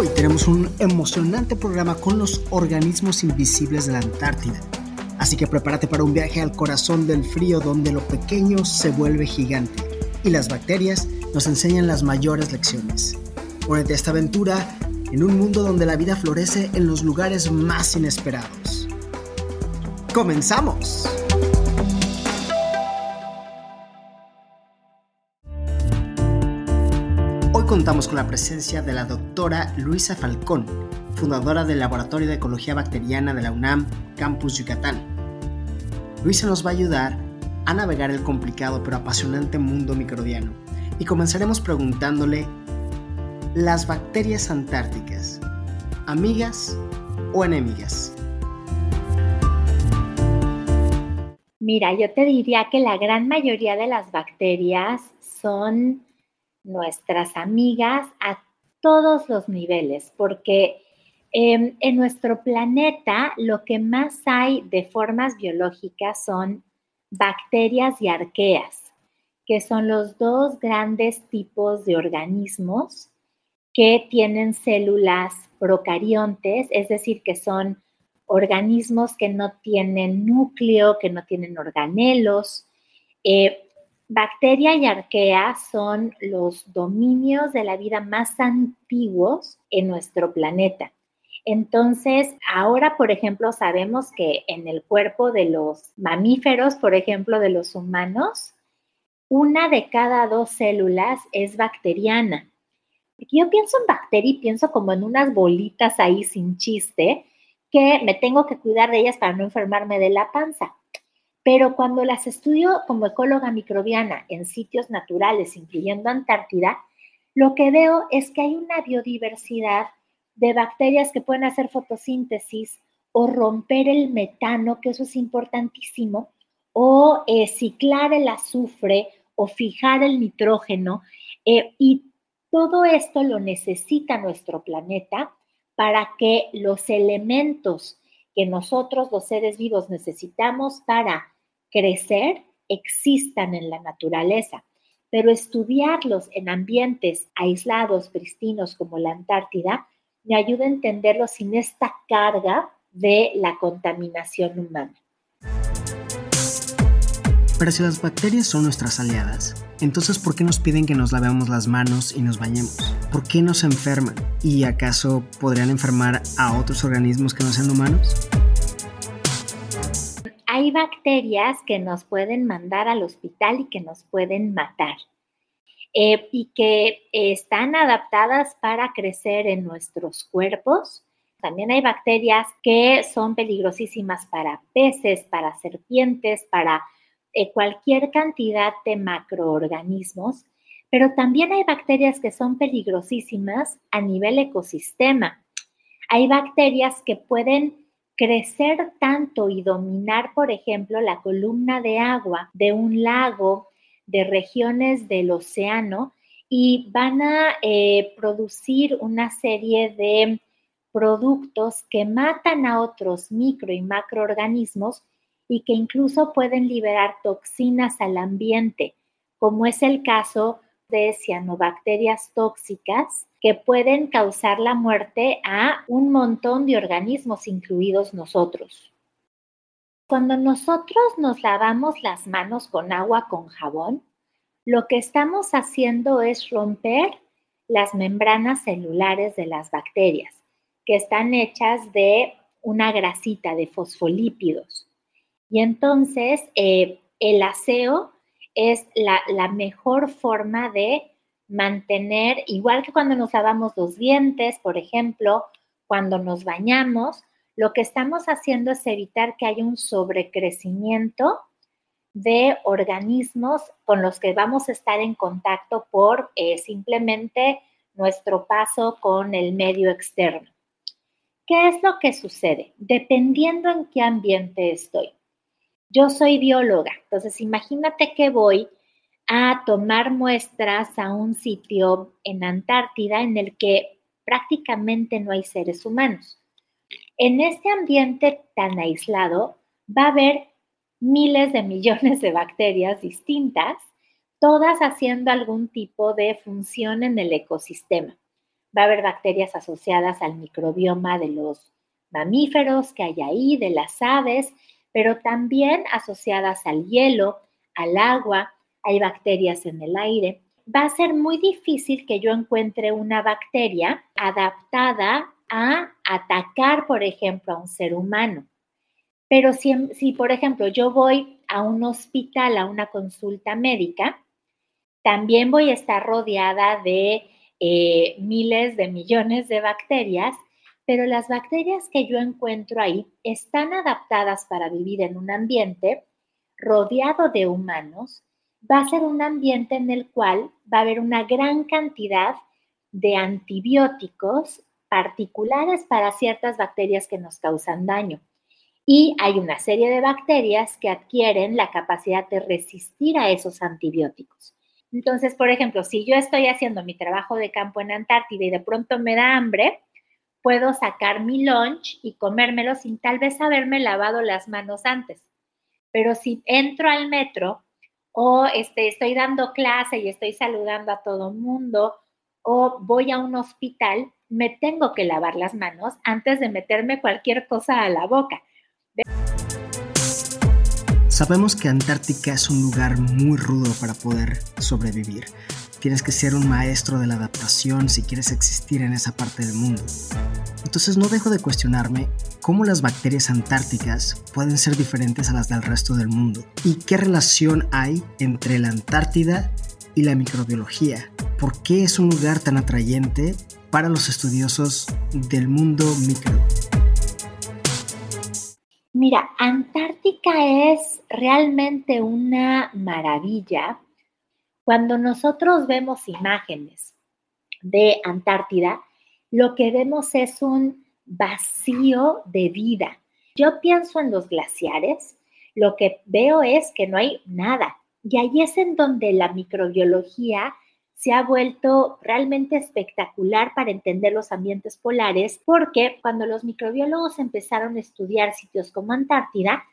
Hoy tenemos un emocionante programa con los organismos invisibles de la Antártida. Así que prepárate para un viaje al corazón del frío donde lo pequeño se vuelve gigante y las bacterias nos enseñan las mayores lecciones. Únete a esta aventura en un mundo donde la vida florece en los lugares más inesperados. ¡Comenzamos! Contamos con la presencia de la doctora Luisa Falcón, fundadora del Laboratorio de Ecología Bacteriana de la UNAM, Campus Yucatán. Luisa nos va a ayudar a navegar el complicado pero apasionante mundo microbiano y comenzaremos preguntándole, ¿las bacterias antárticas, amigas o enemigas? Mira, yo te diría que la gran mayoría de las bacterias son nuestras amigas a todos los niveles, porque em, en nuestro planeta lo que más hay de formas biológicas son bacterias y arqueas, que son los dos grandes tipos de organismos que tienen células procariontes, es decir, que son organismos que no tienen núcleo, que no tienen organelos. Eh, Bacteria y arquea son los dominios de la vida más antiguos en nuestro planeta. Entonces, ahora, por ejemplo, sabemos que en el cuerpo de los mamíferos, por ejemplo, de los humanos, una de cada dos células es bacteriana. yo pienso en bacteria y pienso como en unas bolitas ahí sin chiste, que me tengo que cuidar de ellas para no enfermarme de la panza. Pero cuando las estudio como ecóloga microbiana en sitios naturales, incluyendo Antártida, lo que veo es que hay una biodiversidad de bacterias que pueden hacer fotosíntesis o romper el metano, que eso es importantísimo, o eh, ciclar el azufre o fijar el nitrógeno. Eh, y todo esto lo necesita nuestro planeta para que los elementos que nosotros los seres vivos necesitamos para crecer existan en la naturaleza, pero estudiarlos en ambientes aislados, pristinos como la Antártida, me ayuda a entenderlos sin esta carga de la contaminación humana. Pero si las bacterias son nuestras aliadas, entonces ¿por qué nos piden que nos lavemos las manos y nos bañemos? ¿Por qué nos enferman? ¿Y acaso podrían enfermar a otros organismos que no sean humanos? Hay bacterias que nos pueden mandar al hospital y que nos pueden matar. Eh, y que están adaptadas para crecer en nuestros cuerpos. También hay bacterias que son peligrosísimas para peces, para serpientes, para eh, cualquier cantidad de macroorganismos, pero también hay bacterias que son peligrosísimas a nivel ecosistema. Hay bacterias que pueden crecer tanto y dominar, por ejemplo, la columna de agua de un lago, de regiones del océano, y van a eh, producir una serie de productos que matan a otros micro y macroorganismos y que incluso pueden liberar toxinas al ambiente, como es el caso de cianobacterias tóxicas que pueden causar la muerte a un montón de organismos, incluidos nosotros. Cuando nosotros nos lavamos las manos con agua con jabón, lo que estamos haciendo es romper las membranas celulares de las bacterias, que están hechas de una grasita, de fosfolípidos. Y entonces eh, el aseo es la, mejor forma de mantener, igual que cuando nos lavamos los dientes, por ejemplo, cuando nos bañamos, lo que estamos haciendo es evitar que haya un sobrecrecimiento de organismos con los que vamos a estar en contacto por eh, simplemente nuestro paso con el medio externo. ¿Qué es lo que sucede? Dependiendo en qué ambiente estoy. Yo soy bióloga, entonces imagínate que voy a tomar muestras a un sitio en Antártida en el que prácticamente no hay seres humanos. En este ambiente tan aislado va a haber miles de millones de bacterias distintas, todas haciendo algún tipo de función en el ecosistema. va a haber bacterias asociadas al microbioma de los mamíferos que hay ahí, de las aves, pero también asociadas al hielo, al agua, hay bacterias en el aire. Va a ser muy difícil que yo encuentre una bacteria adaptada a atacar, por ejemplo, a un ser humano. Pero si, por ejemplo, yo voy a un hospital, a una consulta médica, también voy a estar rodeada de eh, miles de millones de bacterias, pero las bacterias que yo encuentro ahí están adaptadas para vivir en un ambiente rodeado de humanos. Va a ser un ambiente en el cual va a haber una gran cantidad de antibióticos particulares para ciertas bacterias que nos causan daño. Y hay una serie de bacterias que adquieren la capacidad de resistir a esos antibióticos. Entonces, por ejemplo, si yo estoy haciendo mi trabajo de campo en Antártida y de pronto me da hambre, puedo sacar mi lunch y comérmelo sin tal vez haberme lavado las manos antes. Pero si entro al metro o este, estoy dando clase y estoy saludando a todo mundo o voy a un hospital, me tengo que lavar las manos antes de meterme cualquier cosa a la boca. Sabemos que Antártica es un lugar muy rudo para poder sobrevivir. Tienes que ser un maestro de la adaptación si quieres existir en esa parte del mundo. Entonces no dejo de cuestionarme cómo las bacterias antárticas pueden ser diferentes a las del resto del mundo y qué relación hay entre la Antártida y la microbiología. ¿Por qué es un lugar tan atrayente para los estudiosos del mundo micro? Mira, Antártica es realmente una maravilla. Cuando nosotros vemos imágenes de Antártida, lo que vemos es un vacío de vida. Yo pienso en los glaciares, lo que veo es que no hay nada. Y ahí es en donde la microbiología se ha vuelto realmente espectacular para entender los ambientes polares, porque cuando los microbiólogos empezaron a estudiar sitios como Antártida,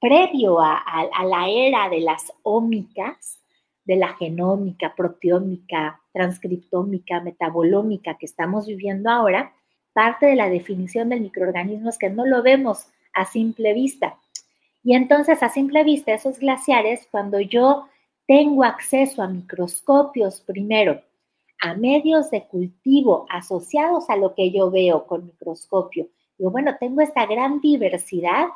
previo a, la era de las ómicas, de la genómica, proteómica, transcriptómica, metabolómica que estamos viviendo ahora, parte de la definición del microorganismo es que no lo vemos a simple vista. Y entonces, a simple vista, esos glaciares, cuando yo tengo acceso a microscopios primero, a medios de cultivo asociados a lo que yo veo con microscopio. Yo, bueno, tengo esta gran diversidad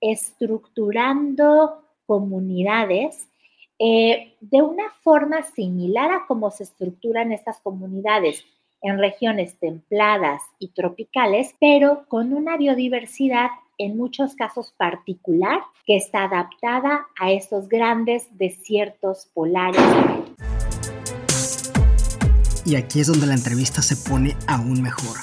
estructurando comunidades eh, de una forma similar a cómo se estructuran estas comunidades en regiones templadas y tropicales, pero con una biodiversidad en muchos casos particular que está adaptada a estos grandes desiertos polares. Y aquí es donde la entrevista se pone aún mejor,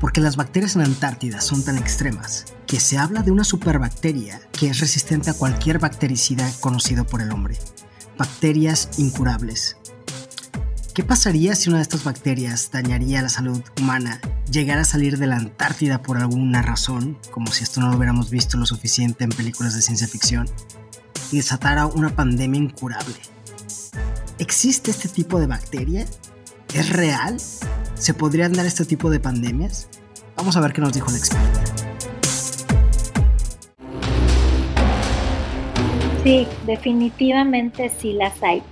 porque las bacterias en Antártida son tan extremas que se habla de una superbacteria que es resistente a cualquier bactericida conocido por el hombre. Bacterias incurables, ¿Qué pasaría si una de estas bacterias dañaría la salud humana, llegara a salir de la Antártida por alguna razón, como si esto no lo hubiéramos visto lo suficiente en películas de ciencia ficción, y desatara una pandemia incurable? ¿Existe este tipo de bacteria? ¿Es real? ¿Se podrían dar este tipo de pandemias? Vamos a ver qué nos dijo el experto. Sí, definitivamente sí las hay.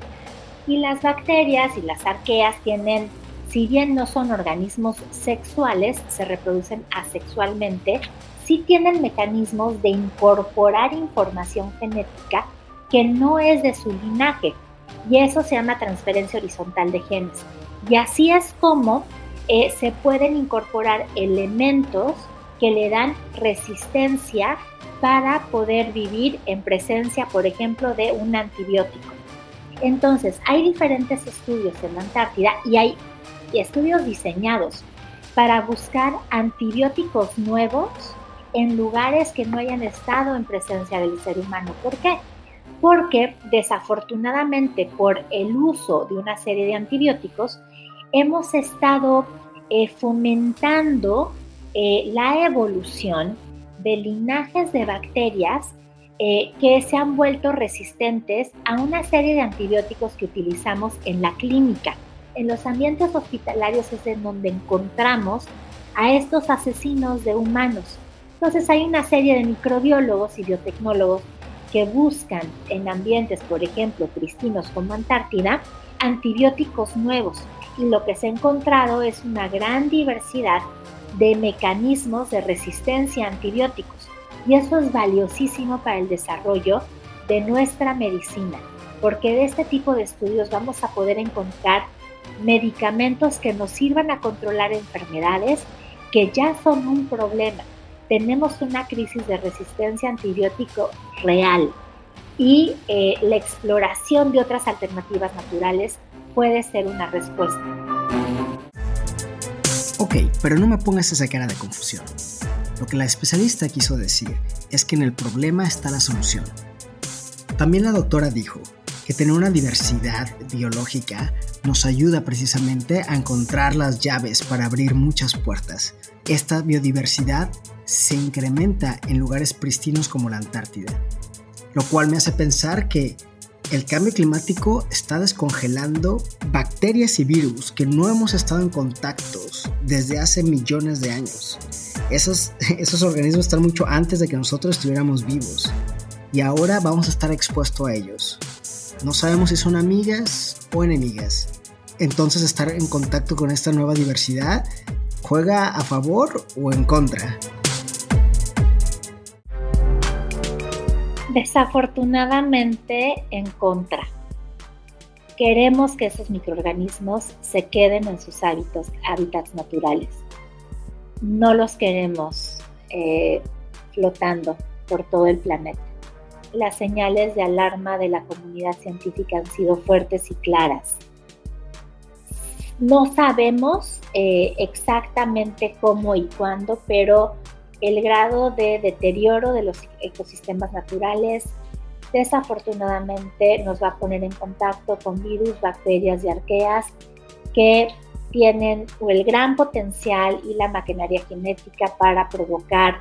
Y las bacterias y las arqueas tienen, si bien no son organismos sexuales, se reproducen asexualmente, sí tienen mecanismos de incorporar información genética que no es de su linaje. Y eso se llama transferencia horizontal de genes. Y así es como eh, se pueden incorporar elementos que le dan resistencia para poder vivir en presencia, por ejemplo, de un antibiótico. Entonces, hay diferentes estudios en la Antártida y hay estudios diseñados para buscar antibióticos nuevos en lugares que no hayan estado en presencia del ser humano. ¿Por qué? Porque desafortunadamente por el uso de una serie de antibióticos hemos estado eh, fomentando eh, la evolución de linajes de bacterias eh, que se han vuelto resistentes a una serie de antibióticos que utilizamos en la clínica. en los ambientes hospitalarios es en donde encontramos a estos asesinos de humanos. Entonces hay una serie de microbiólogos y biotecnólogos que buscan en ambientes, por ejemplo, cristinos como Antártida, antibióticos nuevos. Y lo que se ha encontrado es una gran diversidad de mecanismos de resistencia a antibióticos. Y eso es valiosísimo para el desarrollo de nuestra medicina, porque de este tipo de estudios vamos a poder encontrar medicamentos que nos sirvan a controlar enfermedades que ya son un problema. Tenemos una crisis de resistencia antibiótico real y eh, la exploración de otras alternativas naturales puede ser una respuesta. Ok, pero no me pongas esa cara de confusión. Lo que la especialista quiso decir es que en el problema está la solución. También la doctora dijo que tener una diversidad biológica nos ayuda precisamente a encontrar las llaves para abrir muchas puertas. Esta biodiversidad se incrementa en lugares pristinos como la Antártida, lo cual me hace pensar que el cambio climático está descongelando bacterias y virus que no hemos estado en contactos desde hace millones de años. Esos, esos organismos están mucho antes de que nosotros estuviéramos vivos y ahora vamos a estar expuestos a ellos. No sabemos si son amigas o enemigas. Entonces estar en contacto con esta nueva diversidad juega a favor o en contra. Desafortunadamente en contra. Queremos que esos microorganismos se queden en sus hábitos, hábitats naturales. No los queremos eh, flotando por todo el planeta las señales de alarma de la comunidad científica han sido fuertes y claras. No sabemos eh, exactamente cómo y cuándo, pero el grado de deterioro de los ecosistemas naturales desafortunadamente nos va a poner en contacto con virus, bacterias y arqueas que tienen el gran potencial y la maquinaria genética para provocar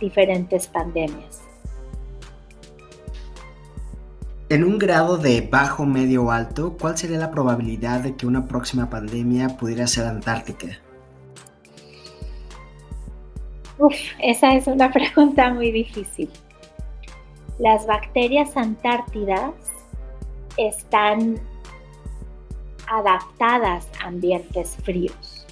diferentes pandemias. En un grado de bajo, medio o alto, ¿cuál sería la probabilidad de que una próxima pandemia pudiera ser antártica? Uf, esa es una pregunta muy difícil. Las bacterias antártidas están adaptadas a ambientes fríos.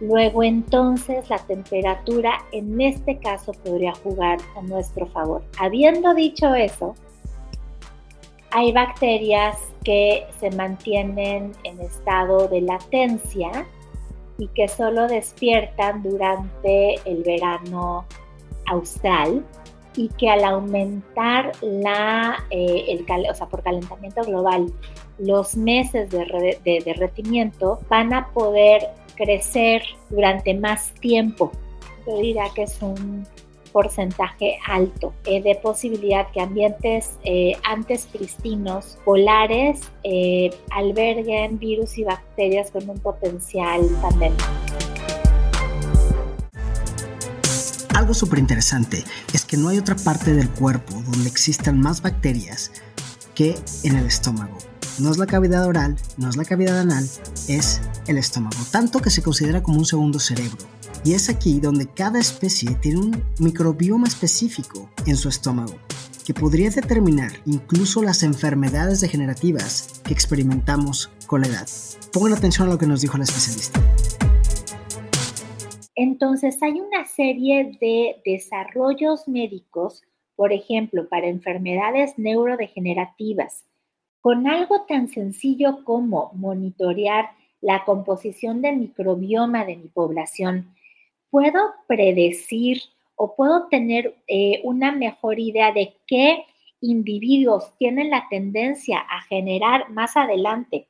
Luego entonces la temperatura en este caso podría jugar a nuestro favor. Habiendo dicho eso, hay bacterias que se mantienen en estado de latencia y que solo despiertan durante el verano austral y que al aumentar la, eh, el, o sea, por calentamiento global los meses de, de derretimiento van a poder crecer durante más tiempo. Yo diría que es un porcentaje alto eh, de posibilidad que ambientes eh, antes pristinos, polares, eh, alberguen virus y bacterias con un potencial pandémico. Algo súper interesante es que no hay otra parte del cuerpo donde existan más bacterias que en el estómago. No es la cavidad oral, no es la cavidad anal, es el estómago, tanto que se considera como un segundo cerebro. Y es aquí donde cada especie tiene un microbioma específico en su estómago, que podría determinar incluso las enfermedades degenerativas que experimentamos con la edad. Pongan atención a lo que nos dijo la especialista. Entonces hay una serie de desarrollos médicos, por ejemplo, para enfermedades neurodegenerativas, con algo tan sencillo como monitorear la composición del microbioma de mi población puedo predecir o puedo tener eh, una mejor idea de qué individuos tienen la tendencia a generar más adelante,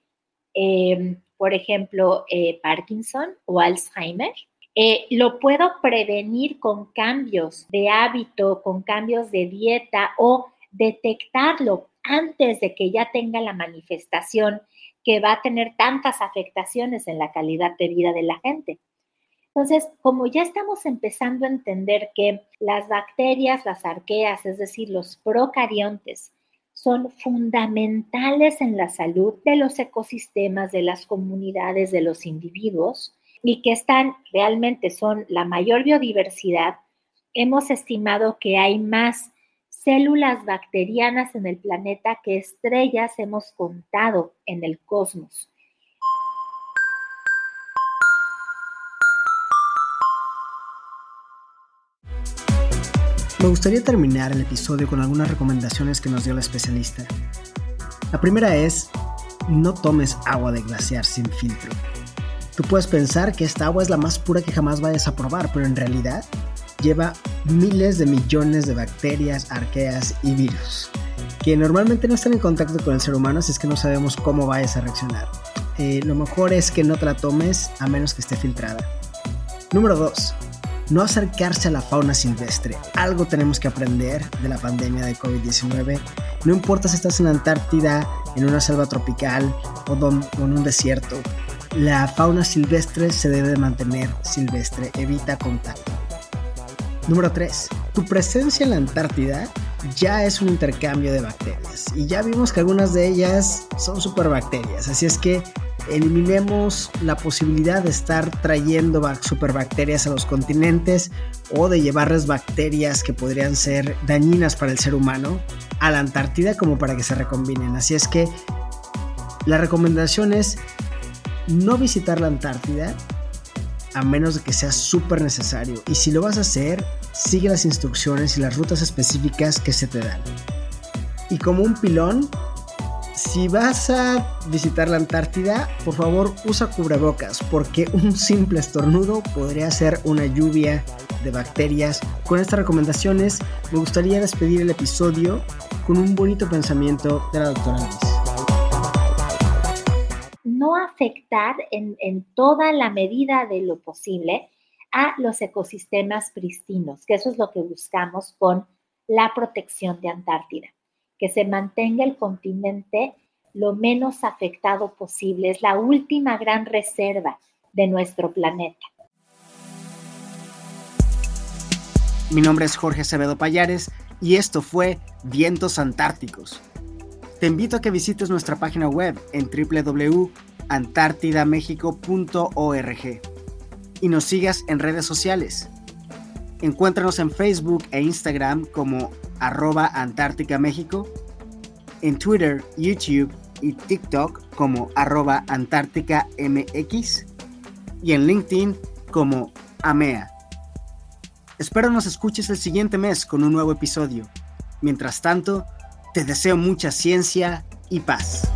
em, por ejemplo, eh, Parkinson o Alzheimer. Eh, lo puedo prevenir con cambios de hábito, con cambios de dieta o detectarlo antes de que ya tenga la manifestación que va a tener tantas afectaciones en la calidad de vida de la gente. Entonces, como ya estamos empezando a entender que las bacterias, las arqueas, es decir, los procariontes, son fundamentales en la salud de los ecosistemas, de las comunidades, de los individuos y que están realmente son la mayor biodiversidad. Hemos estimado que hay más células bacterianas en el planeta que estrellas hemos contado en el cosmos. Me gustaría terminar el episodio con algunas recomendaciones que nos dio la especialista. La primera es, no tomes agua de glaciar sin filtro. Tú puedes pensar que esta agua es la más pura que jamás vayas a probar, pero en realidad lleva miles de millones de bacterias, arqueas y virus, que normalmente no están en contacto con el ser humano, así es que no sabemos cómo vayas a reaccionar. Eh, lo mejor es que no la tomes a menos que esté filtrada. Número 2 no acercarse a la fauna silvestre. Algo tenemos que aprender de la pandemia de COVID-19. No importa si estás en la Antártida, en una selva tropical o, en un desierto, la fauna silvestre se debe mantener silvestre, evita contacto. Número 3. Tu presencia en la Antártida ya es un intercambio de bacterias y ya vimos que algunas de ellas son superbacterias, así es que eliminemos la posibilidad de estar trayendo superbacterias a los continentes o de llevarles bacterias que podrían ser dañinas para el ser humano a la Antártida como para que se recombinen. Así es que la recomendación es no visitar la Antártida a menos de que sea súper necesario. Y si lo vas a hacer, sigue las instrucciones y las rutas específicas que se te dan. Y como un pilón, si vas a visitar la Antártida, por favor usa cubrebocas, porque un simple estornudo podría ser una lluvia de bacterias. Con estas recomendaciones, me gustaría despedir el episodio con un bonito pensamiento de la doctora Luis. No afectar en, en toda la medida de lo posible a los ecosistemas pristinos, que eso es lo que buscamos con la protección de Antártida que se mantenga el continente lo menos afectado posible. Es la última gran reserva de nuestro planeta. Mi nombre es Jorge Acevedo Payares y esto fue Vientos Antárticos. Te invito a que visites nuestra página web en www.antartidamexico.org y nos sigas en redes sociales. Encuéntranos en Facebook e Instagram como arroba Antártica México, en Twitter, YouTube y TikTok como arroba Antártica MX y en LinkedIn como AMEA. Espero nos escuches el siguiente mes con un nuevo episodio. Mientras tanto, te deseo mucha ciencia y paz.